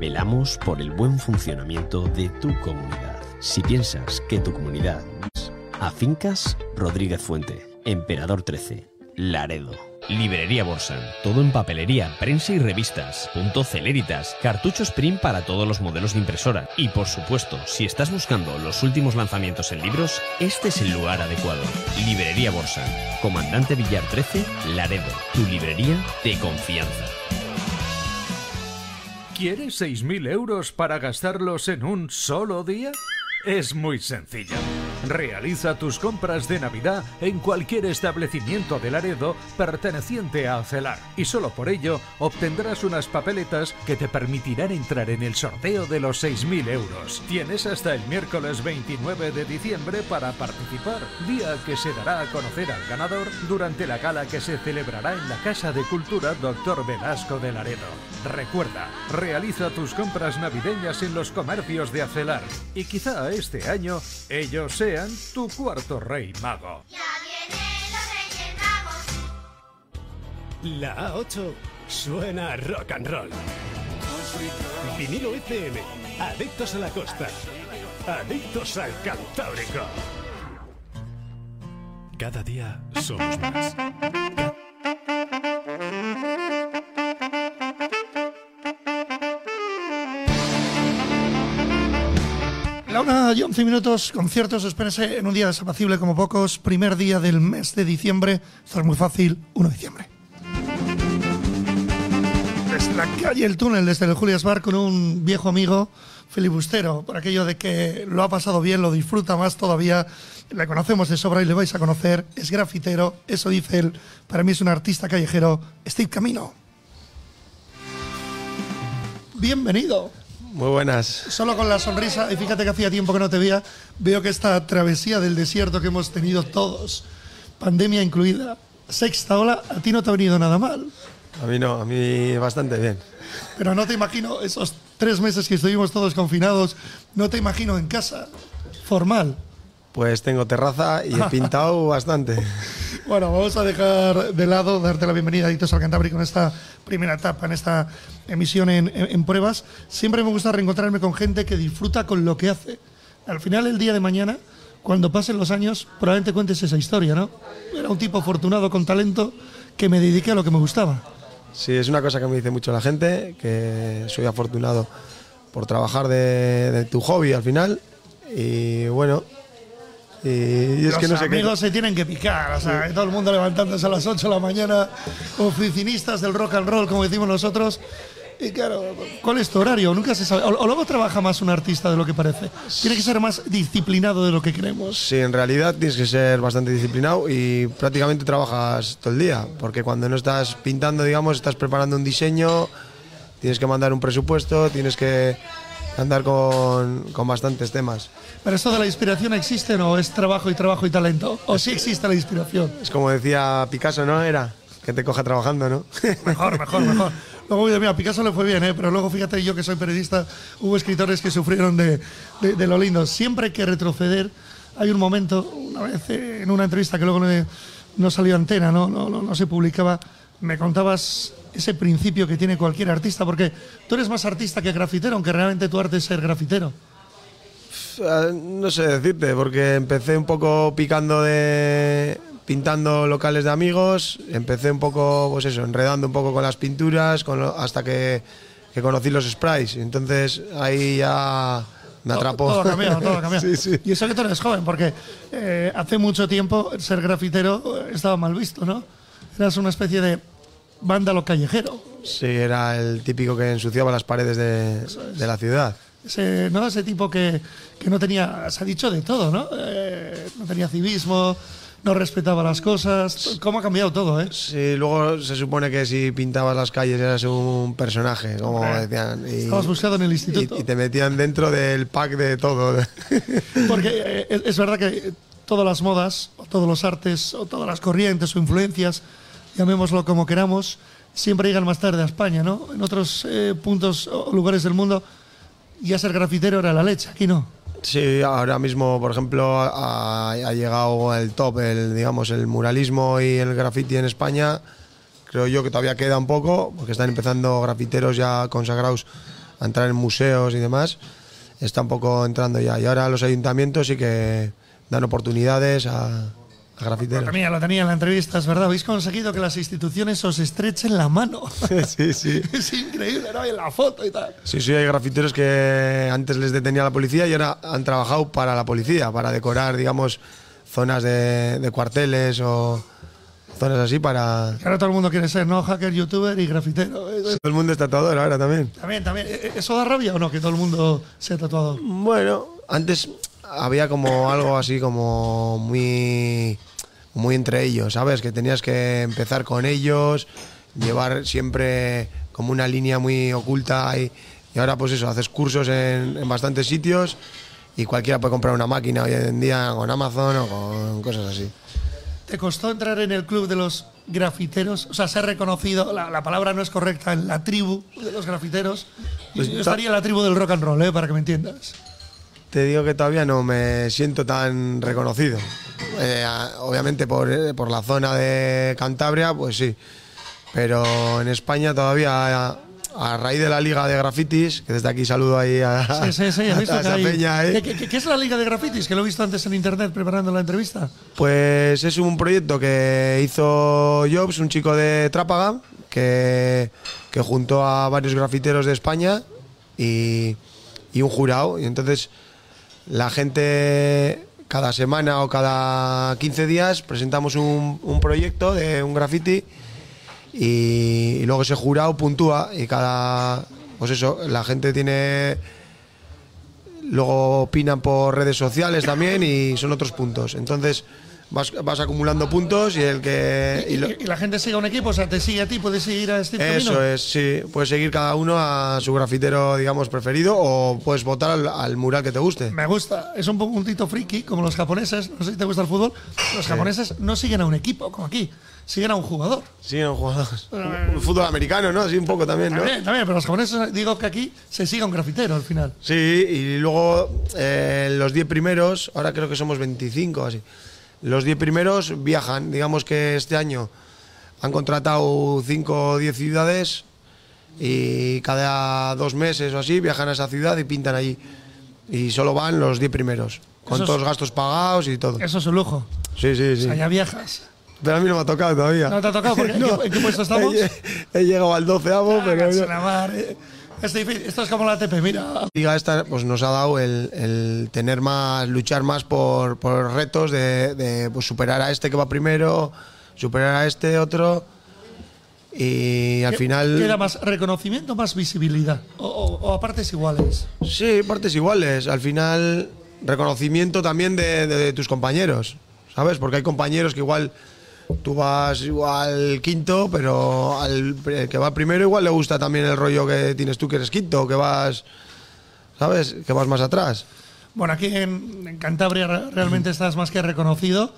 Velamos por el buen funcionamiento de tu comunidad. Si piensas que tu comunidad es Afincas Rodríguez Fuente, Emperador 13, Laredo. Librería Borsan. Todo en papelería, prensa y revistas. Punto Celeritas. Cartuchos print para todos los modelos de impresora. Y por supuesto, si estás buscando los últimos lanzamientos en libros, este es el lugar adecuado. Librería Borsan. Comandante Villar 13, Laredo. Tu librería de confianza. ¿Quieres 6.000 euros para gastarlos en un solo día? Es muy sencillo. Realiza tus compras de Navidad en cualquier establecimiento de Laredo perteneciente a Celar y solo por ello obtendrás unas papeletas que te permitirán entrar en el sorteo de los 6.000 euros. Tienes hasta el miércoles 29 de diciembre para participar, día que se dará a conocer al ganador durante la gala que se celebrará en la Casa de Cultura Dr. Velasco de Laredo. Recuerda, realiza tus compras navideñas en los comercios de Acelar y quizá este año ellos sean tu cuarto rey mago. La A8 suena a rock and roll. Vinilo FM, adictos a la costa, adictos al Cantábrico. Cada día somos más. La una y 11 minutos, conciertos, espérense en un día desapacible como pocos, primer día del mes de diciembre, esto es muy fácil, 1 de diciembre. Desde la calle El Túnel, desde el Julias Bar, con un viejo amigo, filibustero, por aquello de que lo ha pasado bien, lo disfruta más todavía, le conocemos de sobra y le vais a conocer, es grafitero, eso dice él, para mí es un artista callejero, Steve Camino. Bienvenido. Muy buenas. Solo con la sonrisa, y fíjate que hacía tiempo que no te veía, veo que esta travesía del desierto que hemos tenido todos, pandemia incluida, sexta ola, a ti no te ha venido nada mal. A mí no, a mí bastante bien. Pero no te imagino esos tres meses que estuvimos todos confinados, no te imagino en casa, formal. Pues tengo terraza y he pintado bastante. Bueno, vamos a dejar de lado, darte la bienvenida a Dictos al Cantábrico en esta primera etapa, en esta emisión en, en- en pruebas. Siempre me gusta reencontrarme con gente que disfruta con lo que hace. Al final, el día de mañana, cuando pasen los años, probablemente cuentes esa historia, ¿no? Era un tipo afortunado con talento que me dediqué a lo que me gustaba. Sí, es una cosa que me dice mucho la gente, que soy afortunado por trabajar de, de tu hobby al final. Y bueno, y, y es Los que no sé amigos se tienen que picar, o sea, todo el mundo levantándose a las 8 de la mañana, oficinistas del rock and roll, como decimos nosotros. Y claro, ¿cuál es tu horario? Nunca se sabe. O, o luego trabaja más un artista de lo que parece. Tiene que ser más disciplinado de lo que creemos. Sí, en realidad tienes que ser bastante disciplinado y prácticamente trabajas todo el día, porque cuando no estás pintando, digamos, estás preparando un diseño, tienes que mandar un presupuesto, tienes que andar con, con bastantes temas. Pero esto de la inspiración existe o es trabajo y trabajo y talento. O sí existe la inspiración. Es como decía Picasso, ¿no? Era que te coja trabajando, ¿no? Mejor, mejor, mejor. Luego, mira, a Picasso le fue bien, ¿eh? pero luego fíjate, yo que soy periodista, hubo escritores que sufrieron de, de- de lo lindo. Siempre hay que retroceder. Hay un momento, una vez eh, en una entrevista que luego no, no salió antena, no, no, no, no se publicaba, me contabas ese principio que tiene cualquier artista, porque tú eres más artista que grafitero, aunque realmente tu arte es ser grafitero. No sé decirte, porque empecé un poco picando de. pintando locales de amigos, empecé un poco, pues eso, enredando un poco con las pinturas, con lo- hasta que, que conocí los sprays. Entonces ahí ya me atrapó. Todo cambiado, todo ha cambiado. Sí, sí. Y eso que tú eres joven, porque eh, hace mucho tiempo ser grafitero eh, estaba mal visto, ¿no? Eras una especie de vándalo callejero. Sí, era el típico que ensuciaba las paredes de, de la ciudad. Ese, ¿no? Ese tipo que, que no tenía, se ha dicho de todo, ¿no? Eh, no tenía civismo, no respetaba las cosas. ¿Cómo ha cambiado todo, eh? Sí, luego se supone que si pintabas las calles eras un personaje, como decían. Y, Estabas buscado en el instituto. y- y te metían dentro del pack de todo. Porque eh, es, es verdad que todas las modas, o todos los artes, o todas las corrientes o influencias, llamémoslo como queramos, siempre llegan más tarde a España, ¿no? En otros eh, puntos o lugares del mundo, ya ser grafitero era la leche, aquí no. Sí, ahora mismo, por ejemplo, ha, llegado el top, el, digamos, el muralismo y el graffiti en España, creo yo que todavía queda un poco, porque están empezando grafiteros ya consagrados a entrar en museos y demás. Está un poco entrando ya. Y ahora los ayuntamientos sí que dan oportunidades a, a grafiteros. También lo tenía en la entrevista, es verdad. Habéis conseguido que las instituciones os estrechen la mano. sí, sí. es increíble, ¿no? Y en la foto y tal. Sí, sí, hay grafiteros que antes les detenía la policía y ahora han trabajado para la policía, para decorar, digamos, zonas de, de cuarteles o zonas así para... Ahora todo el mundo quiere ser, ¿no? Hacker, youtuber y grafitero. Todo el mundo es tatuador ahora también. También, también. Eh, ¿Eso da rabia o no? Que todo el mundo sea tatuador. Bueno, antes había como algo así como muy muy entre ellos, ¿sabes? Que tenías que empezar con ellos, llevar siempre como una línea muy oculta y, y ahora pues eso, haces cursos en, en bastantes sitios y cualquiera puede comprar una máquina hoy en día con Amazon o con cosas así. ¿Te costó entrar en el club de los grafiteros? O sea, ser reconocido, la, la palabra no es correcta, en la tribu de los grafiteros. Pues yo ta- estaría en la tribu del rock and roll, ¿eh? Para que me entiendas. Te digo que todavía no me siento tan reconocido. Eh, obviamente por, eh, por la zona de Cantabria, pues sí. Pero en España todavía, a, a raíz de la Liga de Grafitis, que desde aquí saludo ahí a, Sí, sí, sí. he a visto que esa hay- peña ahí, ¿Qué, qué- qué es la Liga de Grafitis? Que lo he visto antes en internet preparando la entrevista. Pues es un proyecto que hizo Jobs, un chico de Trápaga, que, que juntó a varios grafiteros de España y, y un jurado. Y entonces la gente cada semana o cada 15 días presentamos un, un proyecto de un graffiti y, y luego ese jurado puntúa y cada... Pues eso, la gente tiene luego opinan por redes sociales también y son otros puntos. Entonces vas, vas acumulando puntos y el que... y lo- Y, la gente sigue a un equipo, o sea, te sigue a ti, puedes seguir a este eso es, sí. Puedes seguir cada uno a su grafitero, digamos, preferido o puedes votar al, al mural que te guste. Me gusta, es un puntito friki, como los japoneses, no sé si te gusta el fútbol, los japoneses no siguen a un equipo, como aquí, siguen a un jugador. Sí, un jugador. Un Fútbol americano, ¿no? Sí, un poco también, ¿no? También, también, pero los japoneses digo que aquí se sigue a un grafitero al final. Sí, y luego eh, los 10 primeros, ahora creo que somos 25 así. Los 10 primeros viajan, digamos que este año han contratado 5 o 10 ciudades y cada dos meses o así viajan a esa ciudad y pintan allí. Y solo van los 10 primeros, con Eso todos los gastos pagados y todo. Eso es un lujo. Sí, sí, O sí. sea, ya viajas. Pero a mí no me ha tocado todavía. ¿No te ha tocado? Porque ¿en qué- en qué puesto estamos? He, he llegado al 12 pero Cágase no. Es difícil. Esto es como la ATP, mira. liga esta pues nos ha dado el, el tener más, luchar más por, por retos de, de, pues, superar a este que va primero, superar a este otro y al ¿Qué- final ¿Queda más reconocimiento más visibilidad? O, o- o a partes iguales. sí partes iguales al final reconocimiento también de, de tus compañeros sabes porque hay compañeros que igual tú vas igual quinto pero al que va primero igual le gusta también el rollo que tienes tú que eres quinto que vas sabes que vas más atrás Bueno, aquí en, en Cantabria re- realmente estás más que reconocido.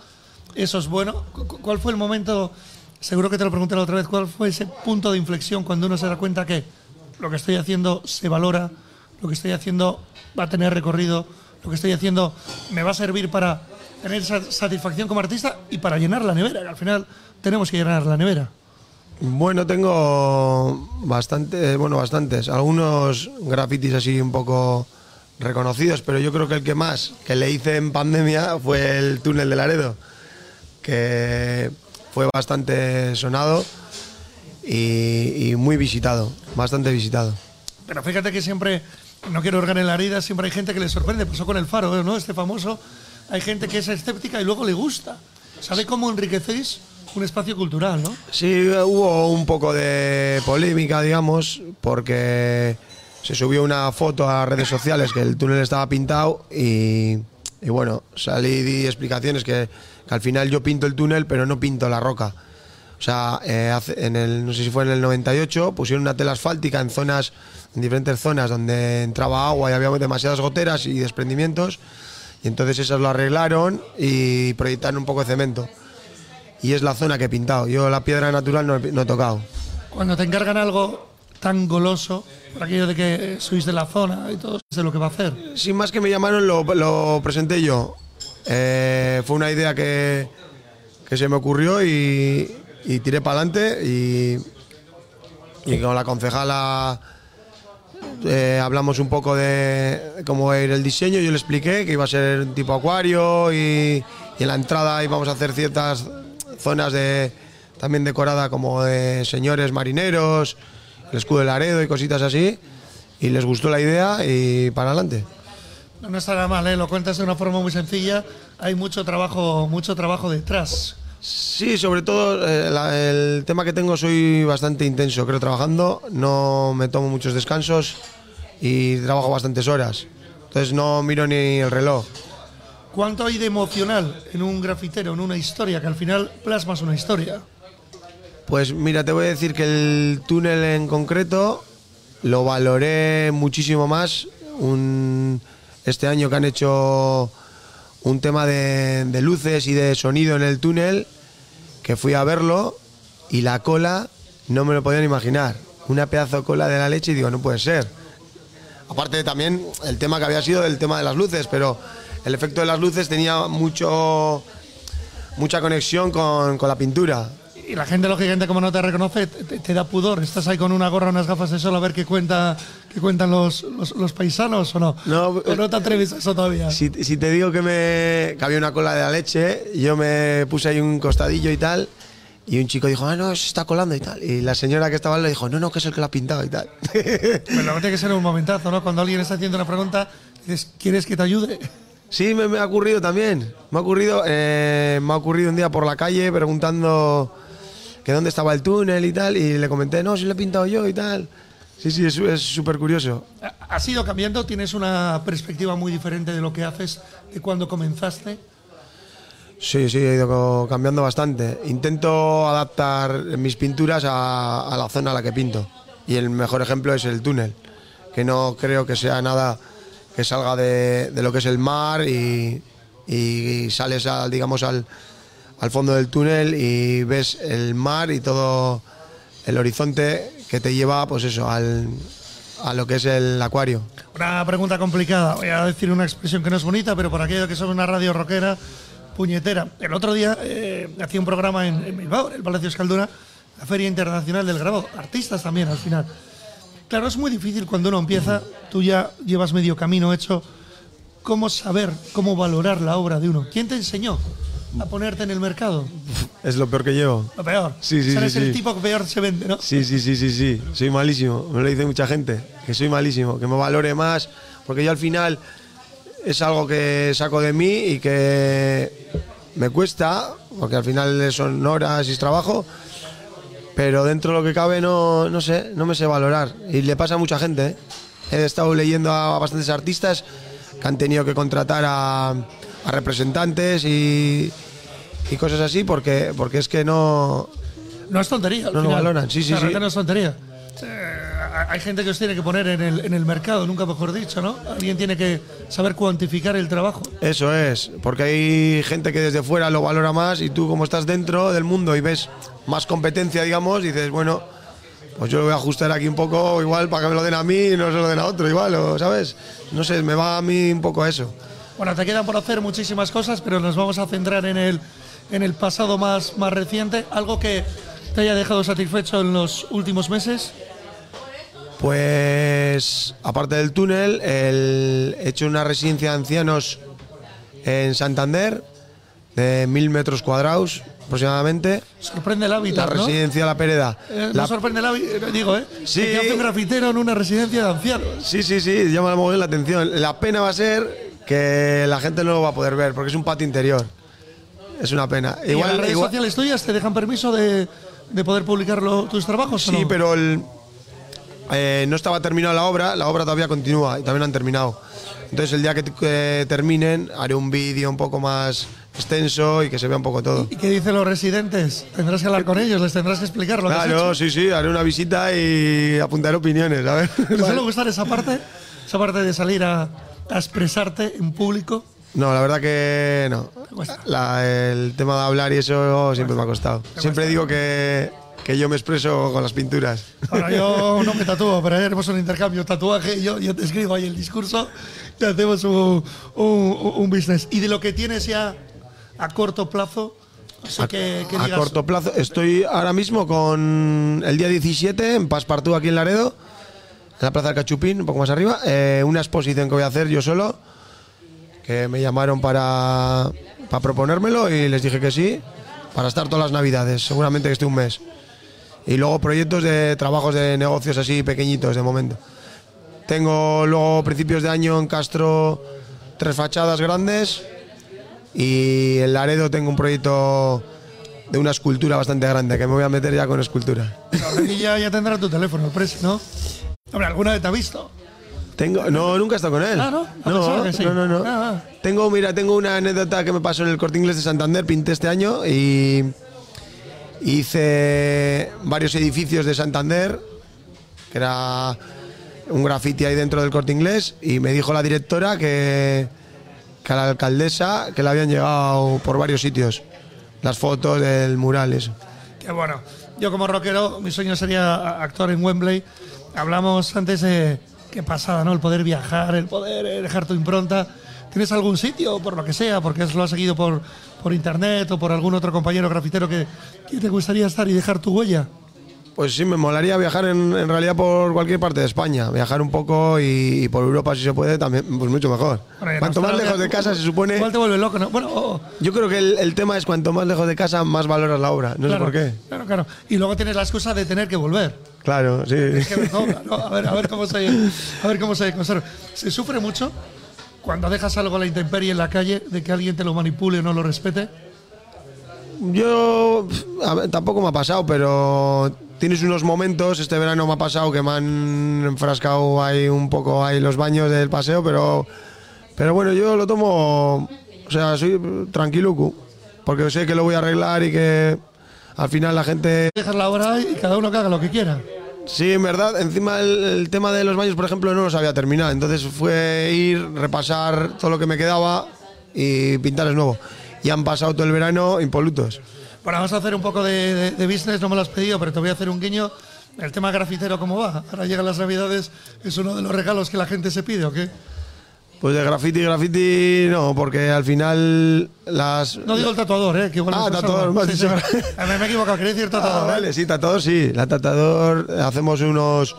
Eso es bueno. Cu- cu- ¿Cuál fue el momento? Seguro que te lo pregunté la otra vez. ¿Cuál fue ese punto de inflexión cuando uno se da cuenta que lo que estoy haciendo se valora, lo que estoy haciendo va a tener recorrido, lo que estoy haciendo me va a servir para tener esa satisfacción como artista y para llenar la nevera? Que al final tenemos que llenar la nevera. Bueno, tengo bastante, bueno, bastantes. Algunos grafitis así un poco reconocidos, pero yo creo que el que más que le hice en pandemia fue el túnel de Laredo, que fue bastante sonado y, y muy visitado, bastante visitado. Pero fíjate que siempre, no quiero orgar en la herida, siempre hay gente que le sorprende. Pasó con el faro, ¿no? Este famoso. Hay gente que es escéptica y luego le gusta. ¿Sabe cómo enriquecéis un espacio cultural, no? Sí, hubo un poco de polémica, digamos, porque se subió una foto a redes sociales que el túnel estaba pintado y, y bueno, salí y di explicaciones que, que al final yo pinto el túnel, pero no pinto la roca. O sea, eh, en el, no sé si fue en el 98, pusieron una tela asfáltica en zonas, en diferentes zonas donde entraba agua y había demasiadas goteras y desprendimientos. Y entonces esas lo arreglaron y proyectaron un poco de cemento. Y es la zona que he pintado. Yo la piedra natural no he, no he tocado. Cuando te encargan algo tan goloso, por aquello de que sois de la zona y todo, de lo que va a hacer. Sin más que me llamaron, lo, lo presenté yo. Eh, fue una idea que, que se me ocurrió y, y tiré para adelante y, y con la concejala eh, hablamos un poco de cómo va a ir el diseño. Yo le expliqué que iba a ser tipo acuario y, en la entrada íbamos a hacer ciertas zonas de también decorada como de señores marineros, el escudo de Laredo y cositas así. Y les gustó la idea y para adelante. No está nada mal, ¿eh? lo cuentas de una forma muy sencilla. Hay mucho trabajo, mucho trabajo detrás. Sí, sobre todo eh, la- el tema que tengo soy bastante intenso, creo, trabajando. No me tomo muchos descansos y trabajo bastantes horas. Entonces no miro ni el reloj. ¿Cuánto hay de emocional en un grafitero, en una historia, que al final plasmas una historia? Pues mira, te voy a decir que el túnel en concreto lo valoré muchísimo más un- este año que han hecho un tema de, luces y de sonido en el túnel, que fui a verlo y la cola no me lo podían imaginar. Una pedazo de cola de la leche y digo, no puede ser. Aparte también el tema que había sido el tema de las luces, pero el efecto de las luces tenía mucho mucha conexión con, con la pintura. Y la gente, lógicamente, como no te reconoce, te, da pudor. Estás ahí con una gorra, unas gafas de sol a ver qué, cuenta, qué cuentan los, los, los paisanos o no. No, ¿O no te atreves a eso todavía? Si, si te digo que, me, que había una cola de la leche, yo me puse ahí un costadillo y tal, y un chico dijo, ah, no, se está colando y tal. Y la señora que estaba lado dijo, no, no, que es el que lo ha pintado y tal. Pero tiene que ser un momentazo, ¿no? Cuando alguien está haciendo una pregunta, dices, ¿quieres que te ayude? sí, me, me ha ocurrido también. Me ha ocurrido, eh, me ha ocurrido un día por la calle preguntando que dónde estaba el túnel y tal, y le comenté, no, si lo he pintado yo y tal. Sí, sí, es súper curioso. Ha- ¿Has ido cambiando? ¿Tienes una perspectiva muy diferente de lo que haces de cuando comenzaste? Sí, sí, he ido cambiando bastante. Intento adaptar mis pinturas a, a la zona a la que pinto. Y el mejor ejemplo es el túnel, que no creo que sea nada que salga de, de lo que es el mar y, y sales, al, digamos, al, al fondo del túnel y ves el mar y todo el horizonte que te lleva, pues eso, al, a lo que es el acuario. Una pregunta complicada. Voy a decir una expresión que no es bonita, pero por aquello que son una radio rockera, puñetera. El otro día eh, hacía un programa en, Bilbao, el Palacio Escalduna, la Feria Internacional del Grabado. Artistas también, al final. Claro, es muy difícil cuando uno empieza, tú ya llevas medio camino hecho, cómo saber, cómo valorar la obra de uno. ¿Quién te enseñó a ponerte en el mercado? Es lo peor que llevo. Lo peor. Sí, sí, Eres sí, el sí. tipo que peor se vende, ¿no? Sí, sí, sí, sí, sí. Soy malísimo. Me lo dice mucha gente. Que soy malísimo. Que me valore más. Porque yo al final es algo que saco de mí y que me cuesta. Porque al final son horas y es trabajo. Pero dentro de lo que cabe no, no sé, no me sé valorar. Y le pasa a mucha gente. ¿eh? He estado leyendo a bastantes artistas que han tenido que contratar a, a representantes y, y cosas así porque, porque es que no, No es tontería. No lo valoran, sí, sí, La sí. no es tontería. Hay gente que os tiene que poner en el, en el mercado, nunca mejor dicho, ¿no? Alguien tiene que saber cuantificar el trabajo. Eso es, porque hay gente que desde fuera lo valora más y tú como estás dentro del mundo y ves más competencia, digamos, dices, bueno, pues yo lo voy a ajustar aquí un poco igual para que me lo den a mí y no se lo den a otro igual, o, ¿sabes? No sé, me va a mí un poco eso. Bueno, te quedan por hacer muchísimas cosas, pero nos vamos a centrar en el, en el pasado más, más reciente. Algo que te haya dejado satisfecho en los últimos meses. Pues aparte del túnel, el- he hecho una residencia de ancianos en Santander de mil metros cuadrados aproximadamente. Sorprende el La hábitat, ¿no? residencia La Pereda. Eh, La- no sorprende el hábitat, digo, ¿eh? Sí. Que hace un grafitero en una residencia de ancianos. Sí, sí, sí, llama muy bien la atención. La pena va a ser que la gente no lo va a poder ver porque es un patio interior. Es una pena. ¿Y en las redes sociales tuyas te dejan permiso de, de poder publicar lo- tus trabajos o Sí, no? pero el- eh, no estaba terminada la obra, la obra todavía continúa y también han terminado. Entonces el día que, que terminen haré un vídeo un poco más extenso y que se vea un poco todo. ¿Y qué dicen los residentes? Tendrás que hablar con ellos, les tendrás que explicar lo que has Claro, hecho. sí, sí, haré una visita y apuntaré opiniones, a ver. ¿Te suele gustar esa parte? Esa parte de salir a, a expresarte en público. No, la verdad que no. La- el tema de hablar y eso siempre me ha costado. Siempre digo que, que yo me expreso con las pinturas. Bueno, yo no me tatúo, pero haremos un intercambio tatuaje. Yo, yo te escribo ahí el discurso y hacemos un, un- un business. Y de lo que tienes ya a corto plazo, Así a, que, que a corto plazo. Estoy ahora mismo con el día 17 en Paspartú, aquí en Laredo, en la Plaza del Cachupín, un poco más arriba. eh, una exposición que voy a hacer yo solo, que me llamaron para, para proponérmelo y les dije que sí, para estar todas las navidades, seguramente que esté un mes. Y luego proyectos de trabajos de negocios así pequeñitos de momento. Tengo luego principios de año en Castro tres fachadas grandes y en Laredo tengo un proyecto de una escultura bastante grande que me voy a meter ya con escultura. Aquí ya, ya tendrá tu teléfono, ¿no? Hombre, ¿alguna vez te ha visto? Tengo, no, nunca he estado con él. Ah, ¿no? Ah, no, que sí. no, no, no. Ah, ah. Tengo, mira, tengo una anécdota que me pasó en el Corte Inglés de Santander, pinté este año y hice varios edificios de Santander, que era un graffiti ahí dentro del Corte Inglés y me dijo la directora que, que a la alcaldesa que le habían llegado por varios sitios las fotos del mural, eso. Qué bueno. Yo como rockero, mi sueño sería actuar en Wembley. Hablamos antes de qué pasada, ¿no? El poder viajar, el poder eh, dejar tu impronta. ¿Tienes algún sitio, por lo que sea, porque lo has seguido por, por internet o por algún otro compañero grafitero que, que te gustaría estar y dejar tu huella? Pues sí, me molaría viajar en, en realidad por cualquier parte de España, viajar un poco y, y por Europa si se puede también, pues mucho mejor. Bueno, Cuanto más lejos de casa se supone... Igual te vuelve loco, ¿no? Bueno, oh, Yo creo que el, el tema es cuanto más lejos de casa, más valoras la obra. No claro, sé por qué. Claro, claro. Y luego tienes la excusa de tener que volver. Claro, sí. que me sobra, ¿no? A ver, a ver cómo se, a ver cómo se conserva. Se sufre mucho cuando dejas algo a la intemperie en la calle de que alguien te lo manipule o no lo respete. Yo ver, tampoco me ha pasado, pero tienes unos momentos, este verano me ha pasado que me han enfrascado ahí un poco ahí los baños del paseo, pero pero bueno, yo lo tomo, o sea, soy tranquilo, porque sé que lo voy a arreglar y que al final la gente Dejas la obra ahí y cada uno que haga lo que quiera. Sí, en verdad, encima el, el tema de los baños, por ejemplo, no los había terminado. Entonces fue ir, repasar todo lo que me quedaba y pintarles nuevo. Y han pasado todo el verano impolutos. Bueno, vamos a hacer un poco de, de- de business, no me lo has pedido, pero te voy a hacer un guiño. El tema grafitero, ¿cómo va? Ahora llegan las navidades, ¿es uno de los regalos que la gente se pide o qué? Pues de graffiti, graffiti, no, porque al final las... No digo el tatuador, ¿eh? Que igual Ah, tatuador, Sí, sí. Ah, Me he equivocado, quería decir Ah, tatuador. ¿eh? vale, sí, tatuador sí. La tatuador hacemos unos,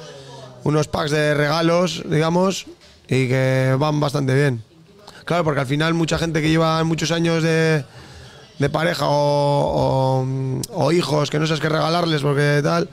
unos packs de regalos, digamos, y que van bastante bien. Claro, porque al final mucha gente que lleva muchos años de, pareja o- o hijos que no sabes qué regalarles porque tal,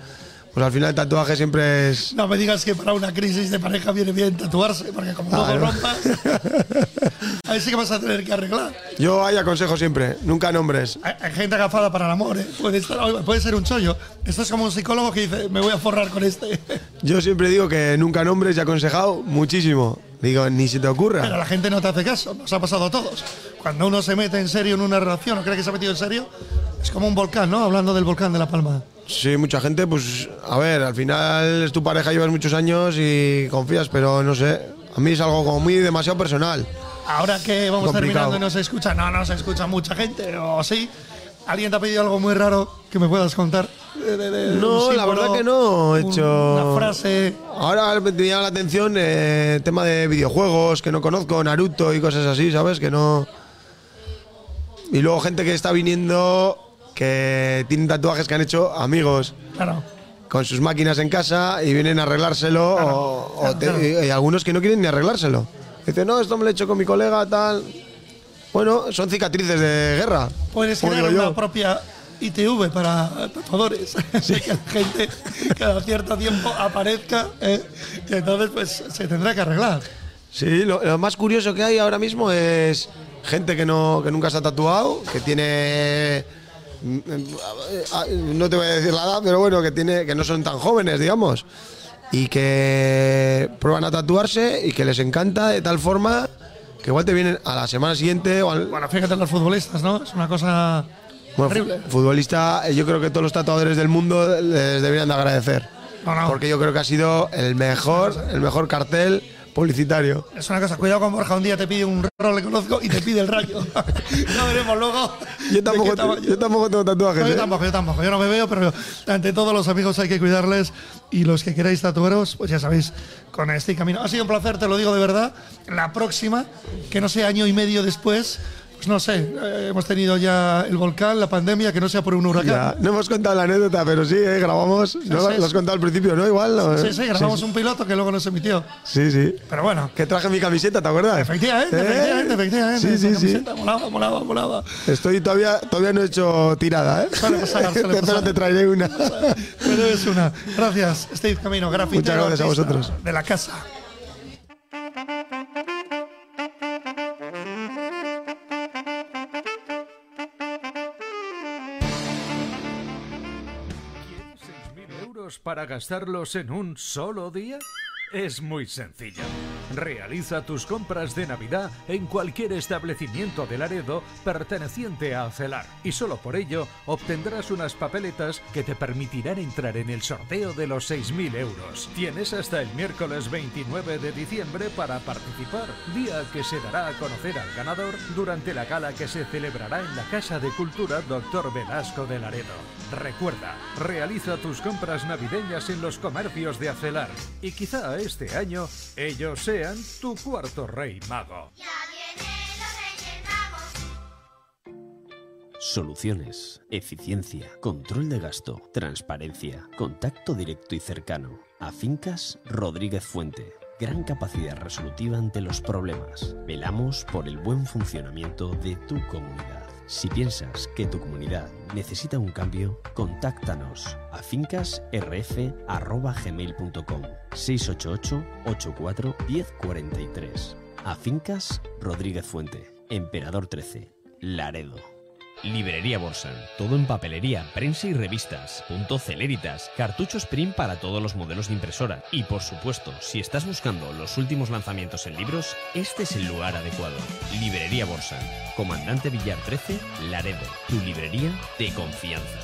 pues al final el tatuaje siempre es... No me digas que para una crisis de pareja viene bien tatuarse, porque como luego Claro. rompas, ahí sí que vas a tener que arreglar. Yo ahí aconsejo siempre, nunca nombres. Hay, hay gente agafada para el amor, ¿eh? puede, estar- puede ser un chollo. Esto es como un psicólogo que dice, me voy a forrar con este. Yo siempre digo que nunca nombres y aconsejado muchísimo. Digo, ni se te Pero ocurra. la gente no te hace caso, nos ha pasado a todos. Cuando uno se mete en serio en una relación o cree que se ha metido en serio, es como un volcán, ¿no? Hablando del volcán de La Palma. Sí, mucha gente, pues, a ver, al final es tu pareja, llevas muchos años y confías, pero no sé. A mí es algo como muy demasiado personal. Ahora que vamos Complicado. terminando y no se escucha, no, no se escucha mucha gente, o sí. ¿Alguien te ha pedido algo muy raro que me puedas contar? De- de- de No, la verdad que no, he un- hecho- Una frase. Ahora me llama la atención eh, tema de videojuegos que no conozco, Naruto y cosas así, ¿sabes? Que no. Y luego gente que está viniendo que tienen tatuajes que han hecho amigos Claro. con sus máquinas en casa y vienen a arreglárselo o, o claro, te- claro. y hay algunos que no quieren ni arreglárselo. Dicen, no, esto me lo he hecho con mi colega, tal. Bueno, son cicatrices de guerra. Puedes crear una yo. propia ITV para tatuadores. que la gente cada cierto tiempo aparezca. ¿eh? Y entonces, pues se tendrá que arreglar. Sí, lo, lo más curioso que hay ahora mismo es gente que, no, que nunca se ha tatuado, que tiene. No te voy a decir la edad, pero bueno, que, tiene, que no son tan jóvenes, digamos. Y que prueban a tatuarse y que les encanta de tal forma que igual te vienen a la semana siguiente o al, Bueno, fíjate en los futbolistas, ¿no? Es una cosa Bueno, terrible. fu- futbolista, yo creo que todos los tatuadores del mundo les deberían de agradecer. No, no. Porque yo creo que ha sido el mejor, el mejor cartel publicitario. Es una cosa, cuidado con Borja, un día te pide un rol, le conozco, y te pide el rayo. ya veremos luego. Yo tampoco, yo tampoco tengo tatuajes. No, yo ¿eh? tampoco, yo tampoco, yo no me veo, pero ante todos los amigos hay que cuidarles y los que queráis tatuaros, pues ya sabéis, con este camino. Ha sido un placer, te lo digo de verdad. La próxima, que no sea año y medio después, Pues no sé, eh, hemos tenido ya el volcán, la pandemia, que no sea por un huracán. Ya, no hemos contado la anécdota, pero sí, eh, grabamos. no sí, lo has contado al principio, ¿no? Igual. ¿no? Sí, sí, grabamos un piloto que luego no se emitió. Sí, sí. Pero bueno. Que traje mi camiseta, ¿te acuerdas? Efectivamente, ¿Eh? efectivamente, efectivamente. Sí, sí, Esa sí. camiseta Molaba, molaba, molaba. Estoy todavía, todavía no he hecho tirada, ¿eh? Pasar, pasar. te traeré una. Pero es una. Gracias, Steve Camino, grafitero. Muchas gracias a vosotros. De la casa. Para gastarlos en un solo día? Es muy sencillo. Realiza tus compras de Navidad en cualquier establecimiento de Laredo perteneciente a Celar y solo por ello obtendrás unas papeletas que te permitirán entrar en el sorteo de los 6.000 euros. Tienes hasta el miércoles 29 de diciembre para participar, día que se dará a conocer al ganador durante la gala que se celebrará en la Casa de Cultura Dr. Velasco de Laredo. Recuerda, realiza tus compras navideñas en los comercios de Acelar y quizá este año ellos sean tu cuarto rey mago. Soluciones, eficiencia, control de gasto, transparencia, contacto directo y cercano. A Fincas Rodríguez Fuente. Gran capacidad resolutiva ante los problemas. Velamos por el buen funcionamiento de tu comunidad. Si piensas que tu comunidad necesita un cambio, contáctanos a fincasrf.gmail.com 688 84 1043 A Fincas Rodríguez Fuente, Emperador 13, Laredo. Librería Borsan. Todo en papelería, prensa y revistas. Punto Celeritas. Cartuchos print para todos los modelos de impresora. Y por supuesto, si estás buscando los últimos lanzamientos en libros, este es el lugar adecuado. Librería Borsan. Comandante Villar 13, Laredo. Tu librería de confianza.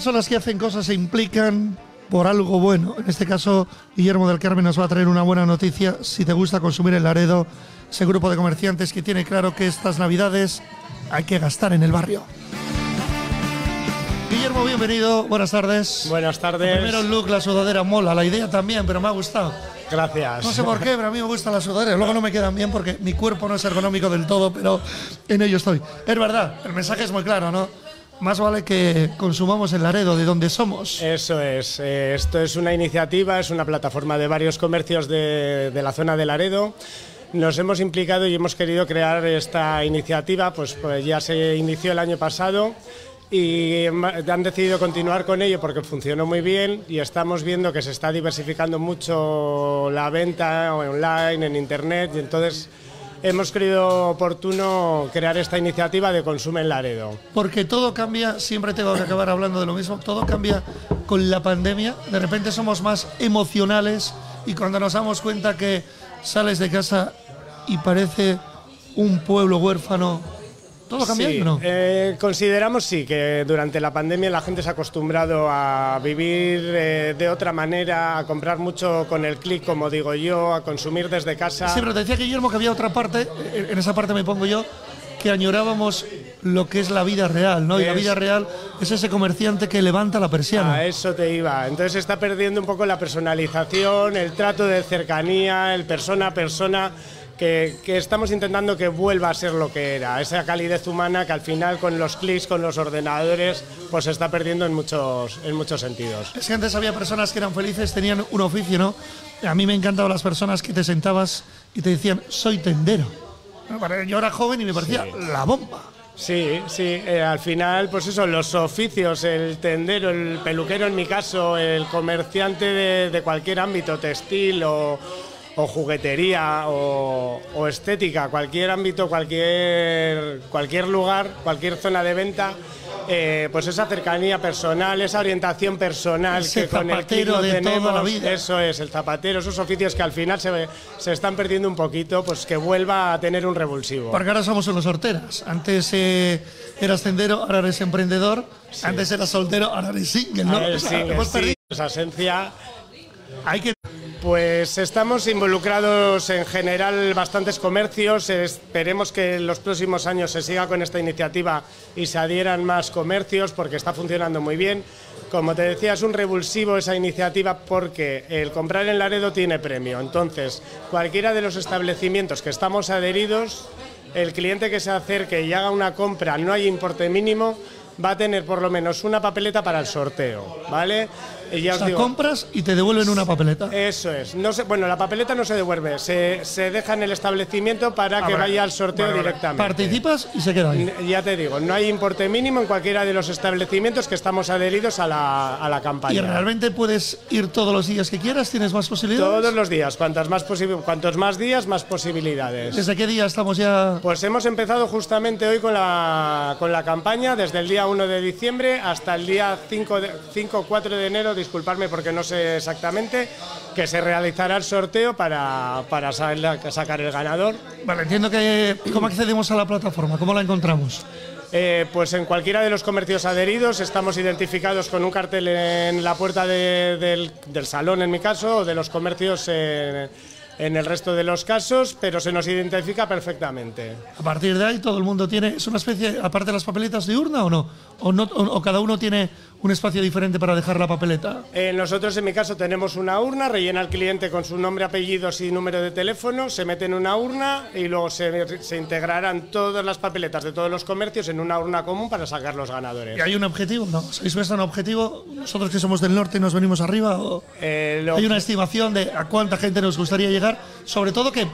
Personas que hacen cosas se implican por algo bueno. En este caso, Guillermo del Carmen nos va a traer una buena noticia. Si te gusta consumir el Laredo, ese grupo de comerciantes que tiene claro que estas navidades hay que gastar en el barrio. Guillermo, bienvenido. Buenas tardes. Buenas tardes. Primero el look, la sudadera mola, la idea también, pero me ha gustado. Gracias. No sé por qué, pero a mí me gustan las sudaderas. Luego no me quedan bien porque mi cuerpo no es ergonómico del todo, pero en ello estoy. Es verdad, el mensaje es muy claro, ¿no? Más vale que consumamos el Laredo de donde somos. Eso es. eh, esto es una iniciativa, es una plataforma de varios comercios de, de la zona de Laredo. Nos hemos implicado y hemos querido crear esta iniciativa, pues, pues ya se inició el año pasado y han decidido continuar con ello porque funcionó muy bien y estamos viendo que se está diversificando mucho la venta online, en internet y entonces hemos creído oportuno crear esta iniciativa de consumo en Laredo. Porque todo cambia, siempre tengo que acabar hablando de lo mismo, todo cambia con la pandemia. De repente somos más emocionales y cuando nos damos cuenta que sales de casa y parece un pueblo huérfano, todo cambia, Sí, ¿o no? eh, consideramos sí que durante la pandemia la gente se ha acostumbrado a vivir eh, de otra manera, a comprar mucho con el clic, como digo yo, a consumir desde casa. Sí, pero te decía Guillermo que había otra parte, en en esa parte me pongo yo, que añorábamos lo que es la vida real, ¿no? Y la vida real es ese comerciante que levanta la persiana. A eso te iba. Entonces está perdiendo un poco la personalización, el trato de cercanía, el persona a persona, que, que estamos intentando que vuelva a ser lo que era. Esa calidez humana que al final con los clics, con los ordenadores, pues se está perdiendo en muchos, en muchos sentidos. Es que antes había personas que eran felices, tenían un oficio, ¿no? A mí me encantaban las personas que te sentabas y te decían, soy tendero. Yo era joven y me parecía la bomba. Sí, sí, eh, al final, pues eso, los oficios, el tendero, el peluquero en mi caso, el comerciante de, de cualquier ámbito, textil o, o juguetería o, o estética, cualquier ámbito, cualquier, cualquier lugar, cualquier zona de venta, eh, pues esa cercanía personal, esa orientación personal Ese que con el clic zapatero lo de toda tenemos, la vida. eso es, el zapatero, esos oficios que al final se, se están perdiendo un poquito, pues que vuelva a tener un revulsivo. Porque ahora somos unos horteras. Antes eh, eras tendero, ahora eres emprendedor. Antes eras soltero, ahora eres single, ¿no? Ver, sí, hemos sí, perdido. esa esencia Hay que Pues estamos involucrados en general bastantes comercios. Esperemos que en los próximos años se siga con esta iniciativa y se adhieran más comercios porque está funcionando muy bien. Como te decía, es un revulsivo esa iniciativa porque el comprar en Laredo tiene premio. Entonces, cualquiera de los establecimientos que estamos adheridos, el cliente que se acerque y haga una compra, no hay importe mínimo, va a tener por lo menos una papeleta para el sorteo, ¿vale? Y ya os digo, compras y te devuelven una papeleta. Eso es. No se, bueno, la papeleta no se devuelve, se, se deja en el establecimiento para Ah, que vale. vaya al sorteo Vale, vale. directamente. Participas y se queda ahí. Ya te digo, no hay importe mínimo en cualquiera de los establecimientos que estamos adheridos a la, a la campaña. Y realmente puedes ir todos los días que quieras, tienes más posibilidades. Todos los días, cuantas más cuantos más días, más posibilidades. ¿Desde qué día estamos ya? Pues hemos empezado justamente hoy con la, con la campaña, desde el día 1 de diciembre hasta el día 5 de- 5 4 de enero, disculparme porque no sé exactamente, que se realizará el sorteo para, para sa- sacar el ganador. Vale, entiendo que. ¿Cómo accedemos a la plataforma? ¿Cómo la encontramos? Eh, pues en cualquiera de los comercios adheridos estamos identificados con un cartel en la puerta de- del, del salón, en mi caso, o de los comercios en, en el resto de los casos, pero se nos identifica perfectamente. A partir de ahí todo el mundo tiene. ¿Es una especie, aparte de las papeletas de urna o no? ¿O, no, o, o cada uno tiene un espacio diferente para dejar la papeleta? Eh, nosotros, en mi caso, tenemos una urna, rellena el cliente con su nombre, apellidos y número de teléfono, se mete en una urna y luego se, se integrarán todas las papeletas de todos los comercios en una urna común para sacar los ganadores. ¿Y hay un objetivo? ¿No? ¿Habéis puesto un objetivo? ¿Nosotros que somos del norte nos venimos arriba? ¿O Eh, lo- hay una estimación de a cuánta gente nos gustaría llegar? Sobre todo que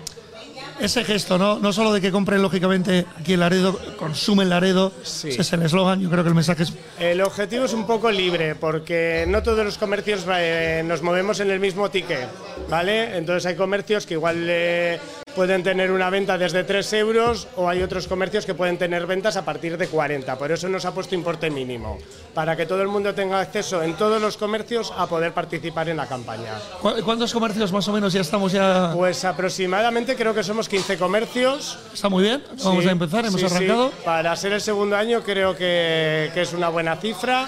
ese gesto, ¿no? No solo de que compren, lógicamente, aquí en Laredo, consumen Laredo, Sí. ese es el eslogan, yo creo que el mensaje es El objetivo es un poco libre porque no todos los comercios eh, nos movemos en el mismo ticket, ¿vale? Entonces hay comercios que igual eh, pueden tener una venta desde 3 euros o hay otros comercios que pueden tener ventas a partir de 40. Por eso nos ha puesto importe mínimo, para que todo el mundo tenga acceso en todos los comercios a poder participar en la campaña. ¿Cu- ¿Cuántos comercios más o menos ya estamos ya? Pues aproximadamente creo que somos 15 comercios. Está muy bien, vamos Sí, a empezar, hemos sí, sí. arrancado. Para ser el segundo año creo que, que es una buena cifra.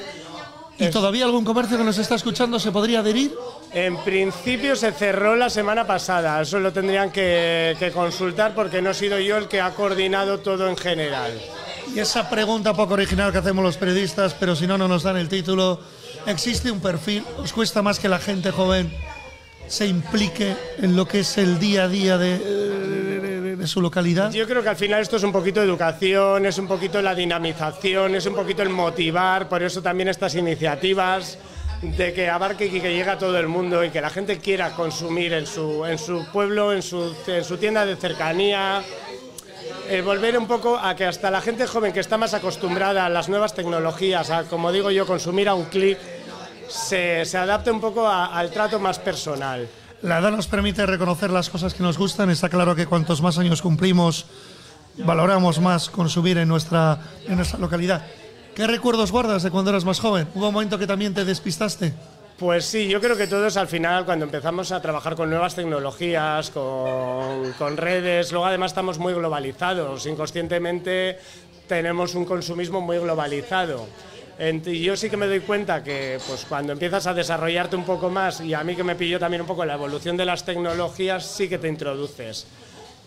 ¿Y todavía algún comercio que nos está escuchando se podría adherir? En principio se cerró la semana pasada, eso lo tendrían que, que consultar porque no he sido yo el que ha coordinado todo en general. Y esa pregunta poco original que hacemos los periodistas, pero si no, no nos dan el título. ¿Existe un perfil? ¿Os cuesta más que la gente joven se implique en lo que es el día a día de, de- su localidad? Yo creo que al final esto es un poquito educación, es un poquito la dinamización, es un poquito el motivar, por eso también estas iniciativas de que abarque y que llegue a todo el mundo y que la gente quiera consumir en su, en su pueblo, en su, en su tienda de cercanía. El volver un poco a que hasta la gente joven que está más acostumbrada a las nuevas tecnologías, a como digo yo, consumir a un clic, se, se adapte un poco a- al trato más personal. La edad nos permite reconocer las cosas que nos gustan. Está claro que cuantos más años cumplimos, valoramos más consumir en nuestra, en nuestra localidad. ¿Qué recuerdos guardas de cuando eras más joven? ¿Hubo un momento que también te despistaste? Pues sí, yo creo que todos al final, cuando empezamos a trabajar con nuevas tecnologías, con, con redes, luego además estamos muy globalizados, inconscientemente tenemos un consumismo muy globalizado. Yo sí que me doy cuenta que pues, cuando empiezas a desarrollarte un poco más, y a mí que me pilló también un poco la evolución de las tecnologías, sí que te introduces.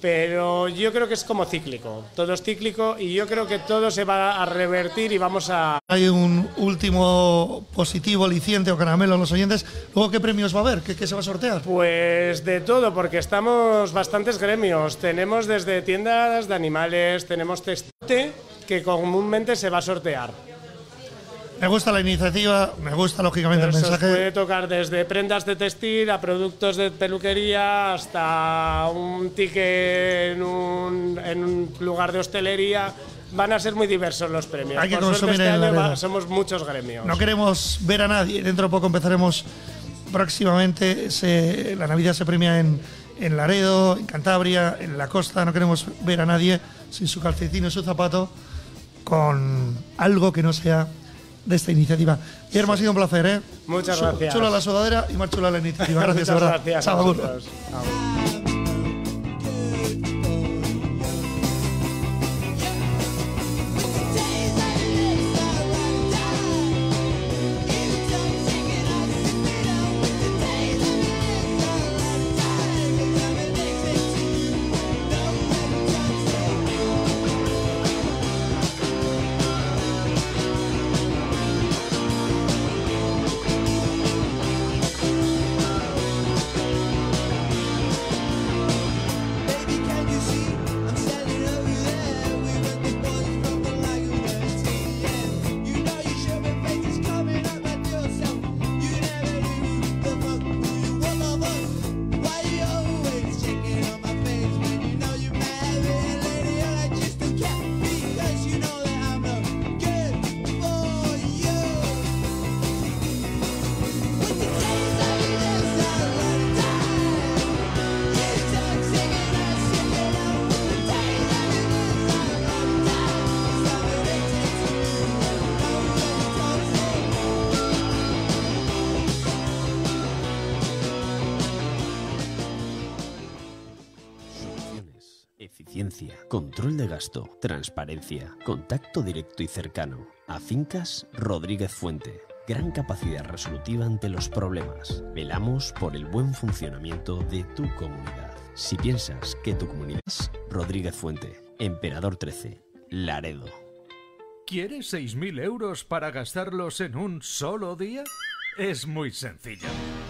Pero yo creo que es como cíclico, todo es cíclico y yo creo que todo se va a revertir y vamos a, Hay un último positivo aliciente o caramelo a los oyentes. Luego, ¿qué premios va a haber? ¿Qué, qué se va a sortear? Pues de todo, porque estamos bastantes gremios. Tenemos desde tiendas de animales, tenemos texte que comúnmente se va a sortear. Me gusta la iniciativa, me gusta lógicamente el Eso os mensaje. puede tocar desde prendas de textil a productos de peluquería hasta un ticket en un, en un lugar de hostelería. Van a ser muy diversos los premios. Hay que Por suerte consumir este año va- somos muchos gremios. No queremos ver a nadie. Dentro de poco empezaremos próximamente. se- la Navidad se premia en, en Laredo, en Cantabria, en la costa. No queremos ver a nadie sin su calcetín o su zapato con algo que no sea de esta iniciativa. Guillermo, ha sido un placer, ¿eh? Muchas gracias. Chula la sudadera y más chula la iniciativa. Gracias, Muchas gracias. Chao, control de gasto, transparencia, contacto directo y cercano. A Fincas Rodríguez Fuente. Gran capacidad resolutiva ante los problemas. Velamos por el buen funcionamiento de tu comunidad. Si piensas que tu comunidad es Rodríguez Fuente, Emperador 13, Laredo. ¿Quieres 6.000 euros para gastarlos en un solo día? Es muy sencillo.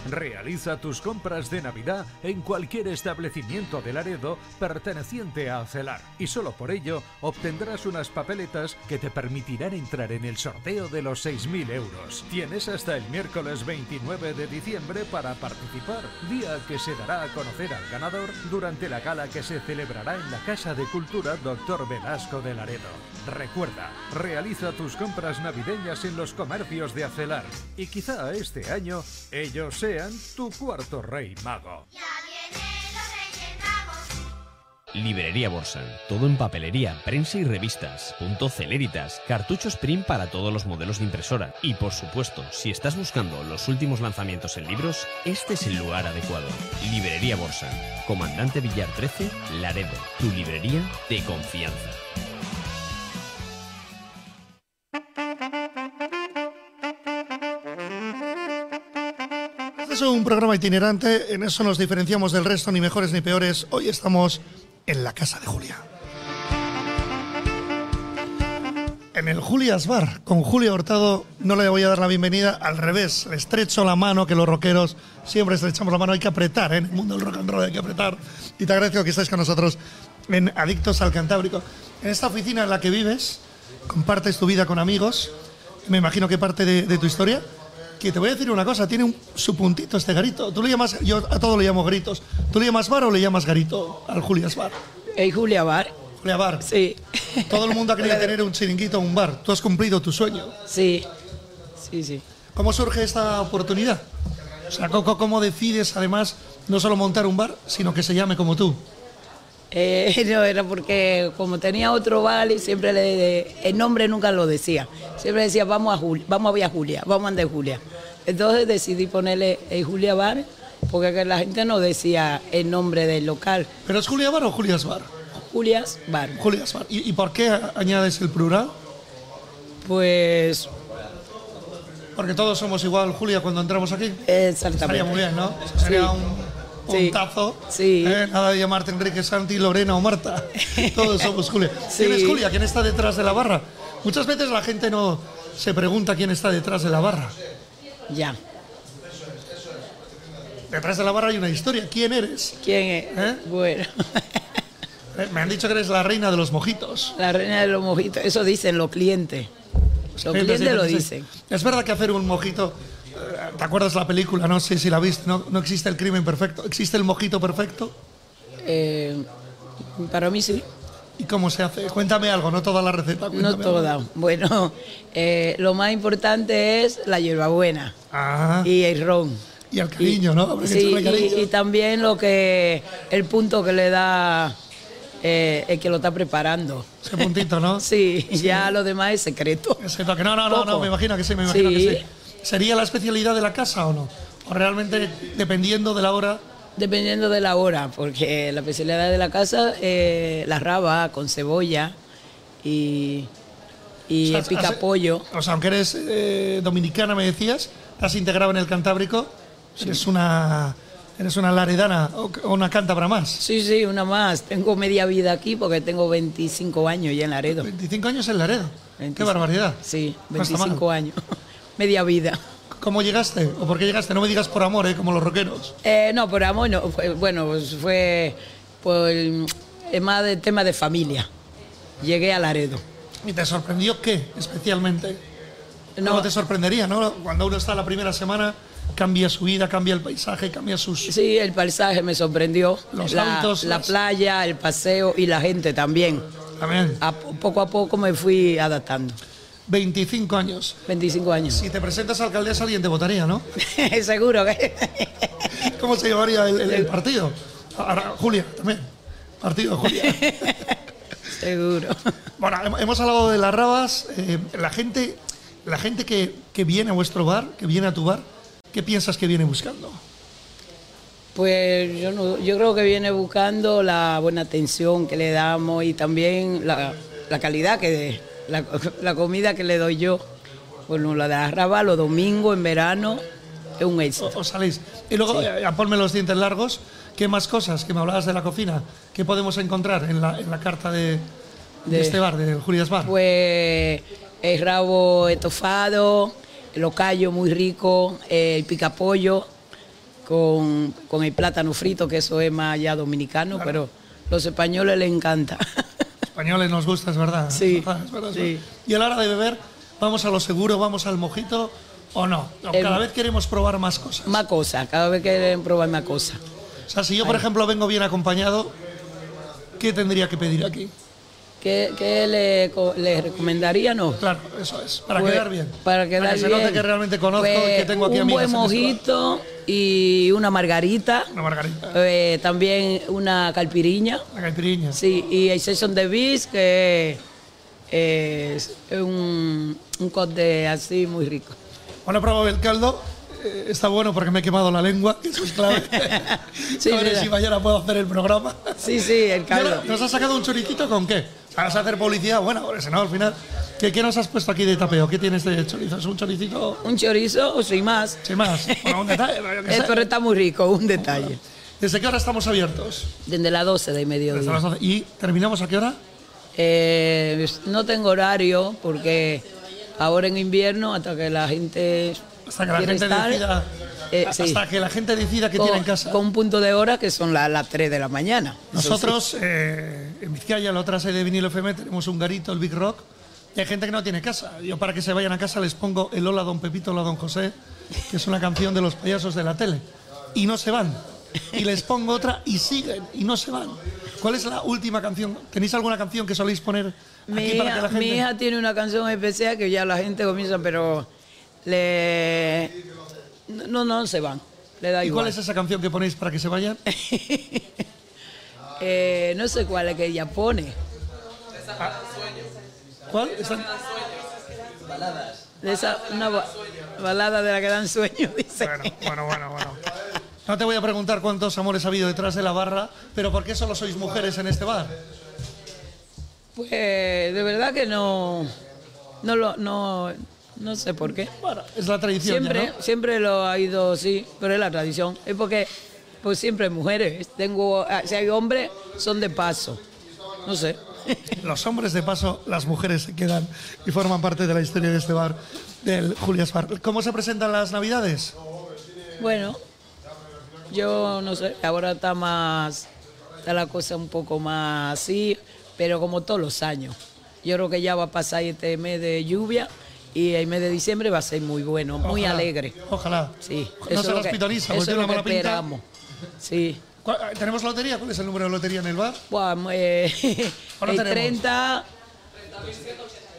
Realiza tus compras de Navidad en cualquier establecimiento de Laredo perteneciente a Celar y solo por ello obtendrás unas papeletas que te permitirán entrar en el sorteo de los 6.000 euros. Tienes hasta el miércoles 29 de diciembre para participar, día que se dará a conocer al ganador durante la gala que se celebrará en la Casa de Cultura Dr. Velasco de Laredo. Recuerda, realiza tus compras navideñas en los comercios de Acelar y quizá este año ellos sean tu cuarto rey mago. Librería Borsan. Todo en papelería, prensa y revistas. Punto Celeritas. Cartuchos print para todos los modelos de impresora. Y por supuesto, si estás buscando los últimos lanzamientos en libros, este es el lugar adecuado. Librería Borsan. Comandante Villar 13, Laredo. Tu librería de confianza. Es un programa itinerante, en eso nos diferenciamos del resto, ni mejores ni peores. Hoy estamos en la casa de Julia. En el Julia's Bar, con Julia Hurtado, no le voy a dar la bienvenida, al revés, le estrecho la mano, que los rockeros siempre estrechamos la mano, hay que apretar, ¿eh? en el mundo del rock and roll hay que apretar. Y te agradezco que estés con nosotros en Adictos al Cantábrico. En esta oficina en la que vives, compartes tu vida con amigos, me imagino que parte de, de tu historia, que te voy a decir una cosa, tiene un, su puntito este garito. Tú le llamas, yo a todo le llamo gritos. ¿Tú le llamas bar o le llamas garito al Julia's Bar? El Julia Bar, Julia Bar. sí. Todo el mundo ha querido tener un chiringuito, un bar. Tú has cumplido tu sueño. Sí, sí, sí. ¿Cómo surge esta oportunidad? O sea, ¿cómo, cómo decides además no solo montar un bar, sino que se llame como tú? Eh, no, era porque como tenía otro bar y siempre le, el nombre nunca lo decía. Siempre decía, vamos a, Jul- vamos a ver a Julia, vamos a andar Julia. Entonces decidí ponerle el Julia Bar porque que la gente no decía el nombre del local. ¿Pero es Julia Bar o Julia's Bar? Julia's Bar. Julia's Bar. ¿Y, y por qué añades el plural? Pues Porque todos somos igual, Julia, cuando entramos aquí. exactamente. Estaría muy bien, ¿no? Sería Sí. un. Puntazo. Sí. ¿eh? Nada de llamarte Enrique Santi, Lorena o Marta. Todos somos Julia. Sí. ¿Quién es Julia? ¿Quién está detrás de la barra? Muchas veces la gente no se pregunta quién está detrás de la barra. Ya. Detrás de la barra hay una historia. ¿Quién eres? ¿Quién es? ¿Eh? Bueno, Eh, Me han dicho que eres la reina de los mojitos. la reina de los mojitos. Eso dicen los clientes. Los Clientes clientes lo dicen. Es verdad que hacer un mojito. ¿Te acuerdas la película? No sé si la viste. No, no existe el crimen perfecto. ¿Existe el mojito perfecto? Eh, para mí sí. ¿Y cómo se hace? Cuéntame algo, no toda la receta. No cuéntame algo. toda. Bueno, eh, lo más importante es la hierbabuena Ah, y el ron. y el cariño, ¿no? Habrá que Sí, cariño. y, y también lo que el punto que le da eh, el que lo está preparando. Ese puntito, ¿no? Sí, ya lo demás es secreto. Ese toque. No, no, no, no, Poco. me imagino que sí, me imagino Sí. que sí. ¿Sería la especialidad de la casa o no? O realmente, dependiendo de la hora, Dependiendo de la hora, porque la especialidad de la casa, eh, la raba con cebolla y, y O sea, el pica has- pollo. O sea, aunque eres eh, dominicana, me decías, has integrado en el Cantábrico, eres una eres una laredana o, una cántabra más. Sí, sí, una más. Tengo media vida aquí porque tengo 25 años ya en Laredo. 25 años en Laredo. Qué 25. barbaridad. Sí, No está mal. 25 años. Media vida. ¿Cómo llegaste? ¿O por qué llegaste? No me digas por amor, ¿eh? como los rockeros. Eh, no, por amor no. Fue, bueno, pues fue por el más de tema de familia. Llegué a Laredo. ¿Y te sorprendió qué especialmente? No, No te sorprendería, ¿no? Cuando uno está la primera semana, cambia su vida, cambia el paisaje, cambia sus... Sí, el paisaje me sorprendió. Los la, hábitos, la las- playa, el paseo y la gente también. También. A po- poco a poco me fui adaptando. 25 años. 25 años. Si te presentas a alcaldesa, alguien te votaría, ¿no? Seguro que. ¿Cómo se llamaría el, el- el partido? Ahora, Julia, también. Partido Julia. Seguro. Bueno, hem- hemos hablado de las rabas. eh, la gente, la gente que, que viene a vuestro bar, que viene a tu bar, ¿qué piensas que viene buscando? Pues yo, no- yo creo que viene buscando la buena atención que le damos y también la, la calidad que la, la comida que le doy yo. Bueno, la de la raba los domingos en verano es un éxito. Os salís. Y luego, eh, ya ponme los dientes largos. ¿Qué más cosas? Que me hablabas de la cocina. ¿Qué podemos encontrar en la, en la carta de, de De- este bar, de Julias Bar? Pues el rabo estofado, el ocallo muy rico, el picapollo con, con el plátano frito, que eso es más ya dominicano, pero los españoles les encanta. Españoles nos gusta, es verdad. Sí, Es verdad, es verdad, es sí. verdad. Y a la hora de beber, ¿vamos a lo seguro, vamos al mojito o no? O Em, cada vez queremos probar más cosas. más cosas, cada vez quieren probar más cosas. O sea, si yo, por ejemplo, vengo bien acompañado, ¿qué tendría que pedir aquí? ¿Qué, qué le, le recomendaría? No. Claro, eso es, para Pues, quedar bien. Para quedar que se bien. note que realmente conozco y que tengo aquí Un amigas buen mojito y una margarita. Una margarita, Eh, también una calpiriña. una caipiriña. Sí, y el Session de Bis, que es un, un corte así muy rico. Bueno, probado el caldo. eh, está bueno porque me he quemado la lengua, eso es clave. Sí, a ver si mañana puedo hacer el programa. Sí, sí, el caldo. ¿Nos has sacado un choricito con qué? ¿Vas a hacer publicidad? Bueno, porque si no, al final. ¿Qué, qué nos has puesto aquí de tapeo? ¿Qué tienes de chorizo? ¿Es un choricito Un chorizo, sin más. sin más? Bueno, un detalle, sé. pero está muy rico, un detalle. ¿Desde qué hora estamos abiertos? Desde las 12 de mediodía. las 12. ¿Y terminamos a qué hora? Eh, no tengo horario porque ahora en invierno, hasta que la gente. Hasta que la gente estar, decida. Eh, sí. Hasta que la gente decida que con, tiene en casa. con un punto de hora que son la- las 3 de la mañana. Nosotros, eh, en Vizcaya, la otra sede de vinilo FM, tenemos un garito, el Big Rock. Y hay gente que no tiene casa. Yo, para que se vayan a casa, les pongo el Hola Don Pepito, Hola Don José, que es una canción de los payasos de la tele. Y no se van. Y les pongo otra y siguen y no se van. ¿Cuál es la última canción? ¿Tenéis alguna canción que soléis poner aquí Mi para que hija, la gente.? mi hija tiene una canción especial que ya la gente comienza, pero le no no se van, le da ¿Y igual. cuál es esa canción que ponéis para que se vayan? Eh, no sé cuál es que ella pone. ¿Cuál? Esa- De esa una ba- balada de la que dan sueño, dice. Bueno, bueno, bueno, bueno. No te voy a preguntar cuántos amores ha habido detrás de la barra, pero ¿por qué solo sois mujeres en este bar? Pues de verdad que no no lo no no sé por qué. Bueno, es la tradición. ya, Siempre, ¿no? siempre lo ha ido sí, pero es la tradición. Es porque pues siempre mujeres. Tengo, ah, si hay hombres, son de paso. No sé. Los hombres de paso, las mujeres se quedan y forman parte de la historia de este bar, del Julias Bar. ¿Cómo se presentan las navidades? Bueno, yo no sé, ahora está más, está la cosa un poco más así, pero como todos los años. Yo creo que ya va a pasar este mes de lluvia y el mes de diciembre va a ser muy bueno, muy alegre. Ojalá. Sí, No eso es se lo las que- pitoniza, eso porque tiene una mala que pinta. Sí. ¿Cuál- ¿Tenemos lotería? ¿Cuál es el número de lotería en el bar? Buah, eh, el tenemos. 30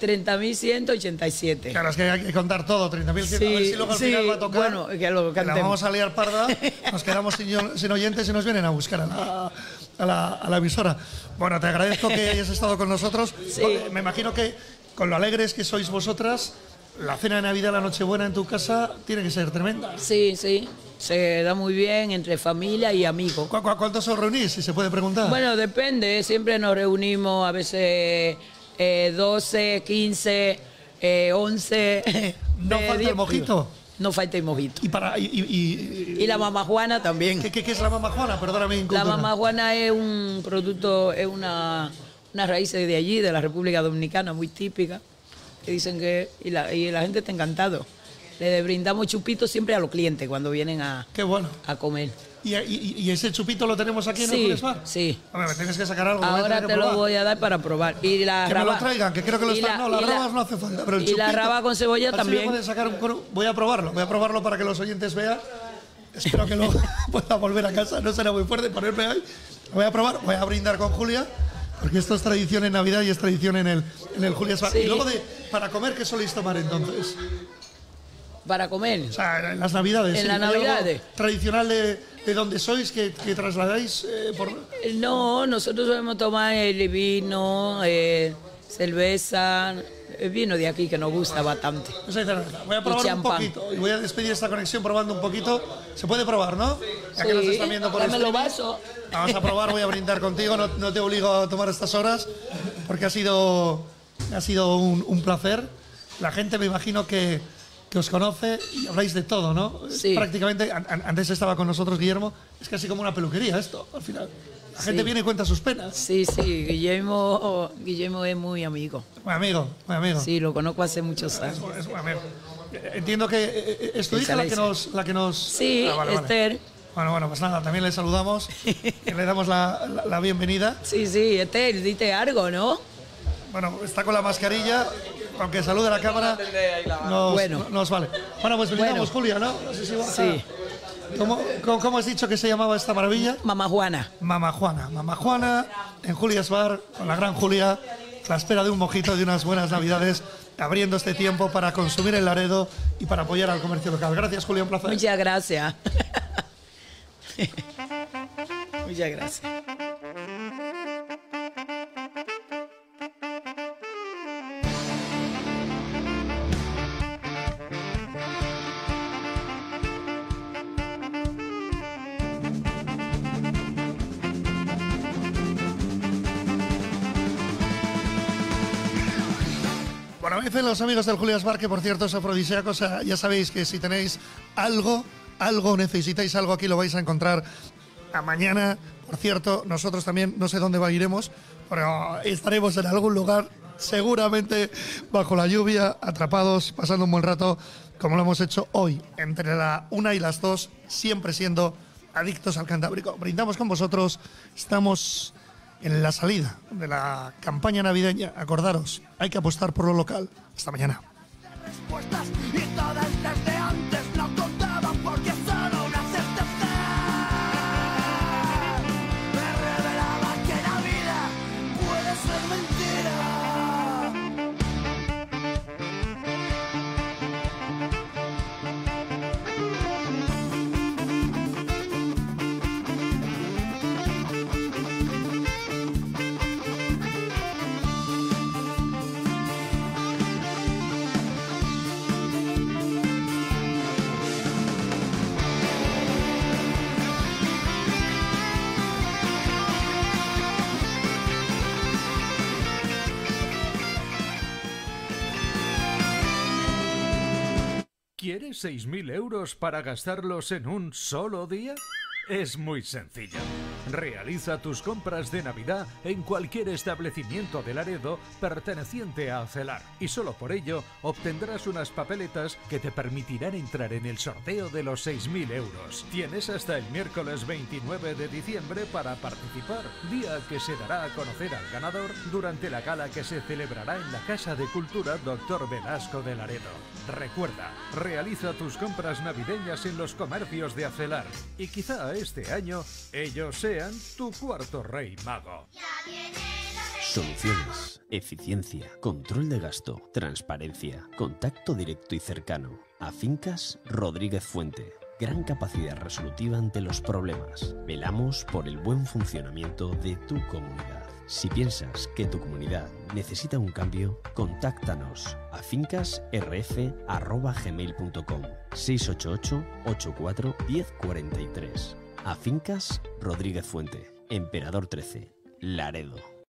30.187. Claro, es que hay que contar todo, 30.000. a ver Sí, si luego al sí, final va a tocar. bueno, que lo que cantemos. vamos a liar parda, nos quedamos sin, sin oyentes y nos vienen a buscar a la, a la- a la emisora. Bueno, te agradezco que hayas estado con nosotros. Sí. Me imagino que con lo alegres que sois vosotras, la cena de Navidad, la Nochebuena en tu casa, tiene que ser tremenda. Sí, sí, se da muy bien entre familia y amigos. ¿Cu- cu- ¿Cuántos os reunís, si se puede preguntar? Bueno, depende, siempre nos reunimos a veces eh, 12, 15, eh, 11. ¿No falta el 10. mojito? No falta el mojito. y para y, y- y- Y la mamá Juana también. ¿qué, qué- qué es la mamá Juana? Perdóname, La incultura. mamá Juana es un producto, es una, una raíz de allí, de la República Dominicana, muy típica, que dicen que, y la, y la gente está encantado. Le brindamos chupitos siempre a los clientes cuando vienen a, Qué bueno. a comer. ¿Y, y- y ese chupito lo tenemos aquí en el Sí, Julius Bar? sí. Hombre, me tienes que sacar algo. lo a Ahora te lo voy a dar para probar. Y la Que me raba- lo traigan, que creo que lo están. la- no, la- rabas no hace falta. Pero el y la chupito, raba con cebolla a ver si también. me pueden sacar un. Voy a probarlo, voy a probarlo para que los oyentes vean. Espero que luego pueda volver a casa. No será muy fuerte ponerme ahí. Voy a probar, voy a brindar con Julia. Porque esto es tradición en Navidad y es tradición en el, en el Julias. Sí. Y luego, de, para comer, ¿qué soléis tomar entonces? Para comer. O sea, en las Navidades. En ¿sí? las ¿Hay algo Navidades. Tradicional de, de donde sois que, que trasladáis eh, por. No, nosotros solemos tomar el vino, eh, cerveza, el vino de aquí que nos gusta bastante. Voy a probar un poquito y voy a despedir esta conexión probando un poquito. Se puede probar, ¿no? Ya que nos Sí, están viendo por streaming. vasos. Vamos a probar, voy a brindar contigo, no, no te obligo a tomar estas horas porque ha sido, ha sido un, un placer. La gente me imagino que, que os conoce y habláis de todo, ¿no? Sí. Prácticamente, an- antes estaba con nosotros Guillermo, es casi como una peluquería esto, al final. La gente Sí. viene y cuenta sus penas. Sí, sí, Guillermo, Guillermo es muy amigo. Buen amigo, buen amigo. Sí, lo conozco hace muchos Es, años. es buen amigo. Eh, Entiendo que eh, eh, es tu hija la que nos... La que nos Sí, Ah, vale, vale. Esther. Bueno, bueno, pues nada, también le saludamos y le damos la, la- la bienvenida. Sí, sí, Esther, dite algo, ¿no? Bueno, está con la mascarilla, aunque salude a la cámara, nos, Bueno. nos vale. Bueno, pues brindamos, Bueno. Julia, ¿no? No sé si Borja- Sí. ¿Cómo, cómo, cómo has dicho que se llamaba esta maravilla? Mamá Juana. Mama Juana. Mama Juana en Julia's Bar, con la gran Julia, a la espera de un mojito de unas buenas navidades, abriendo este tiempo para consumir el Laredo y para apoyar al comercio local. Gracias, Julia, un placer. Muchas gracias. Muchas gracias. Los amigos del Julias Bar que, por cierto, es afrodisíaco. O sea, ya sabéis que si tenéis algo, algo, necesitáis algo, aquí lo vais a encontrar a mañana. Por cierto, nosotros también, no sé dónde va, iremos, pero estaremos en algún lugar, seguramente bajo la lluvia, atrapados, pasando un buen rato, como lo hemos hecho hoy, entre la una y las dos, siempre siendo adictos al Cantábrico. Brindamos con vosotros, estamos en la salida de la campaña navideña. Acordaros, hay que apostar por lo local. Hasta mañana. ¿Quieres 6.000 euros para gastarlos en un solo día? Es muy sencillo. Realiza tus compras de Navidad en cualquier establecimiento de Laredo perteneciente a Celar y solo por ello obtendrás unas papeletas que te permitirán entrar en el sorteo de los 6.000 euros. Tienes hasta el miércoles 29 de diciembre para participar, día que se dará a conocer al ganador durante la gala que se celebrará en la Casa de Cultura Dr. Velasco de Laredo. Recuerda, realiza tus compras navideñas en los comercios de Acelar y quizá este año ellos sean tu cuarto rey mago. Soluciones, eficiencia, control de gasto, transparencia, contacto directo y cercano. A Fincas Rodríguez Fuente. Gran capacidad resolutiva ante los problemas. Velamos por el buen funcionamiento de tu comunidad. Si piensas que tu comunidad necesita un cambio, contáctanos a fincasrf.gmail.com 688 84 1043 A Fincas Rodríguez Fuente, Emperador 13, Laredo.